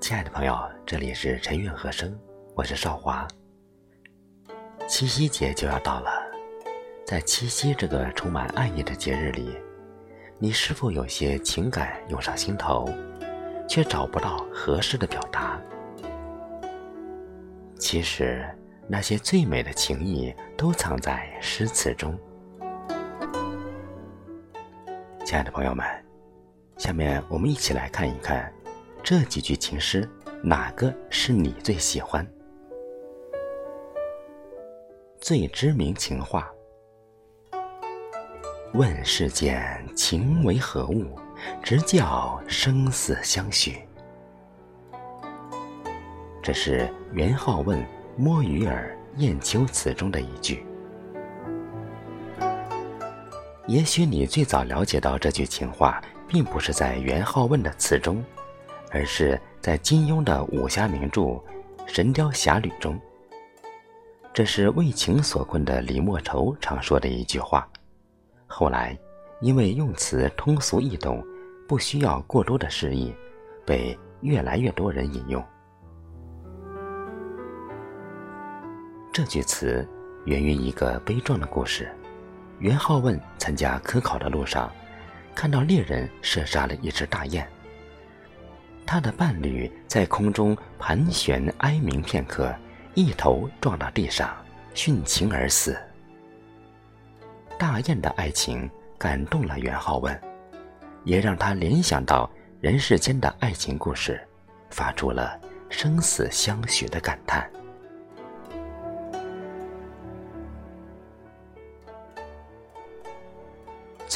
亲爱的朋友，这里是陈韵和声，我是少华。七夕节就要到了，在七夕这个充满爱意的节日里，你是否有些情感涌上心头，却找不到合适的表达？其实，那些最美的情谊都藏在诗词中。亲爱的朋友们，下面我们一起来看一看。这几句情诗，哪个是你最喜欢？最知名情话：问世间情为何物，直教生死相许。这是元好问《摸鱼儿·雁丘词》中的一句。也许你最早了解到这句情话，并不是在元好问的词中。而是在金庸的武侠名著《神雕侠侣》中，这是为情所困的李莫愁常说的一句话。后来，因为用词通俗易懂，不需要过多的诗意，被越来越多人引用。这句词源于一个悲壮的故事：元好问参加科考的路上，看到猎人射杀了一只大雁。他的伴侣在空中盘旋哀鸣片刻，一头撞到地上，殉情而死。大雁的爱情感动了元好问，也让他联想到人世间的爱情故事，发出了生死相许的感叹。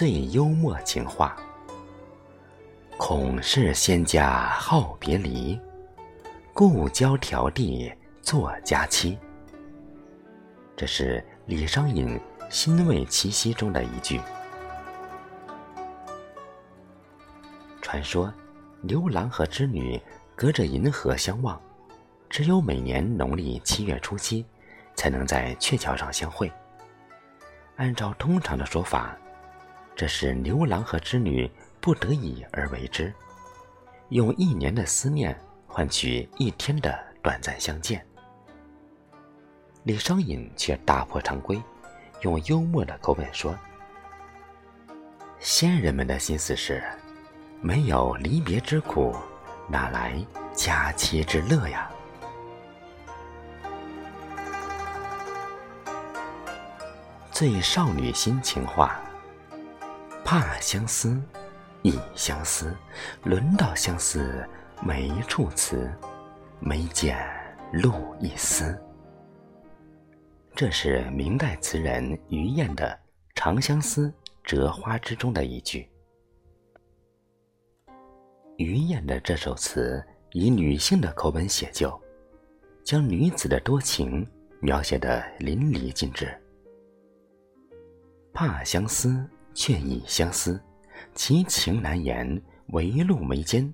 最幽默情话。恐是仙家好别离，故交迢递作佳期。这是李商隐《心为七夕》中的一句。传说，牛郎和织女隔着银河相望，只有每年农历七月初七，才能在鹊桥上相会。按照通常的说法，这是牛郎和织女。不得已而为之，用一年的思念换取一天的短暂相见。李商隐却打破常规，用幽默的口吻说：“先人们的心思是，没有离别之苦，哪来佳期之乐呀？”最少女心情话，怕相思。忆相思，轮到相思没处辞，眉间露一丝。这是明代词人于晏的《长相思折花之》中的一句。于晏的这首词以女性的口吻写就，将女子的多情描写的淋漓尽致。怕相思，却已相思。其情难言，唯露眉间，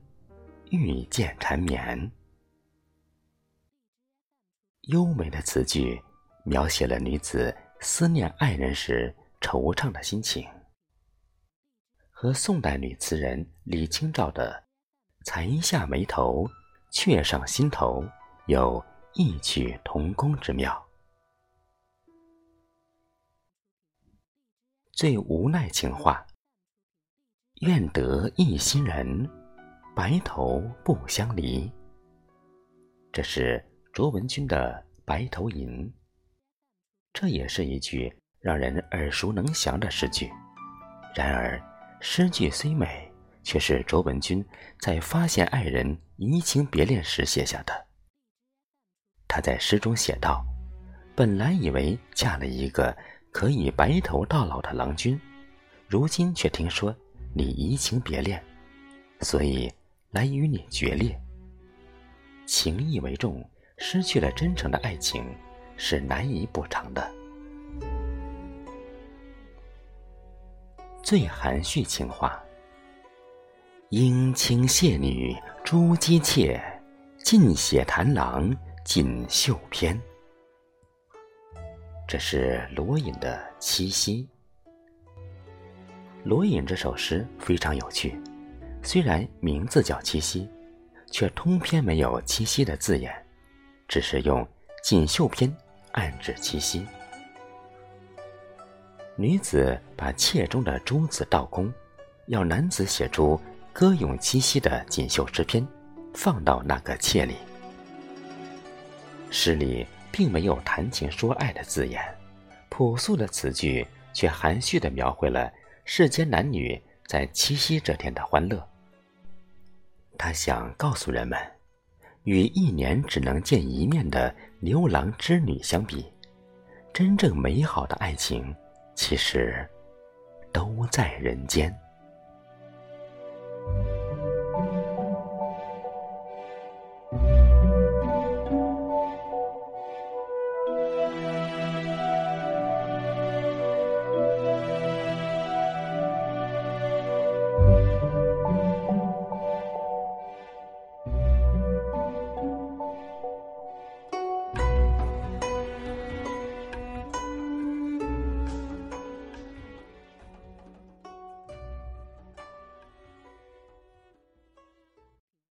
欲见缠绵。优美的词句，描写了女子思念爱人时惆怅的心情，和宋代女词人李清照的“才下眉头，却上心头”有异曲同工之妙。最无奈情话。愿得一心人，白头不相离。这是卓文君的《白头吟》，这也是一句让人耳熟能详的诗句。然而，诗句虽美，却是卓文君在发现爱人移情别恋时写下的。他在诗中写道：“本来以为嫁了一个可以白头到老的郎君，如今却听说。”你移情别恋，所以来与你决裂。情义为重，失去了真诚的爱情是难以补偿的。最含蓄情话：英青谢女朱姬妾，尽写谈郎锦绣篇。这是罗隐的《七夕》。罗隐这首诗非常有趣，虽然名字叫七夕，却通篇没有七夕的字眼，只是用锦绣篇暗指七夕。女子把妾中的珠子倒空，要男子写出歌咏七夕的锦绣诗篇，放到那个妾里。诗里。并没有谈情说爱的字眼，朴素的词句却含蓄地描绘了世间男女在七夕这天的欢乐。他想告诉人们，与一年只能见一面的牛郎织女相比，真正美好的爱情，其实都在人间。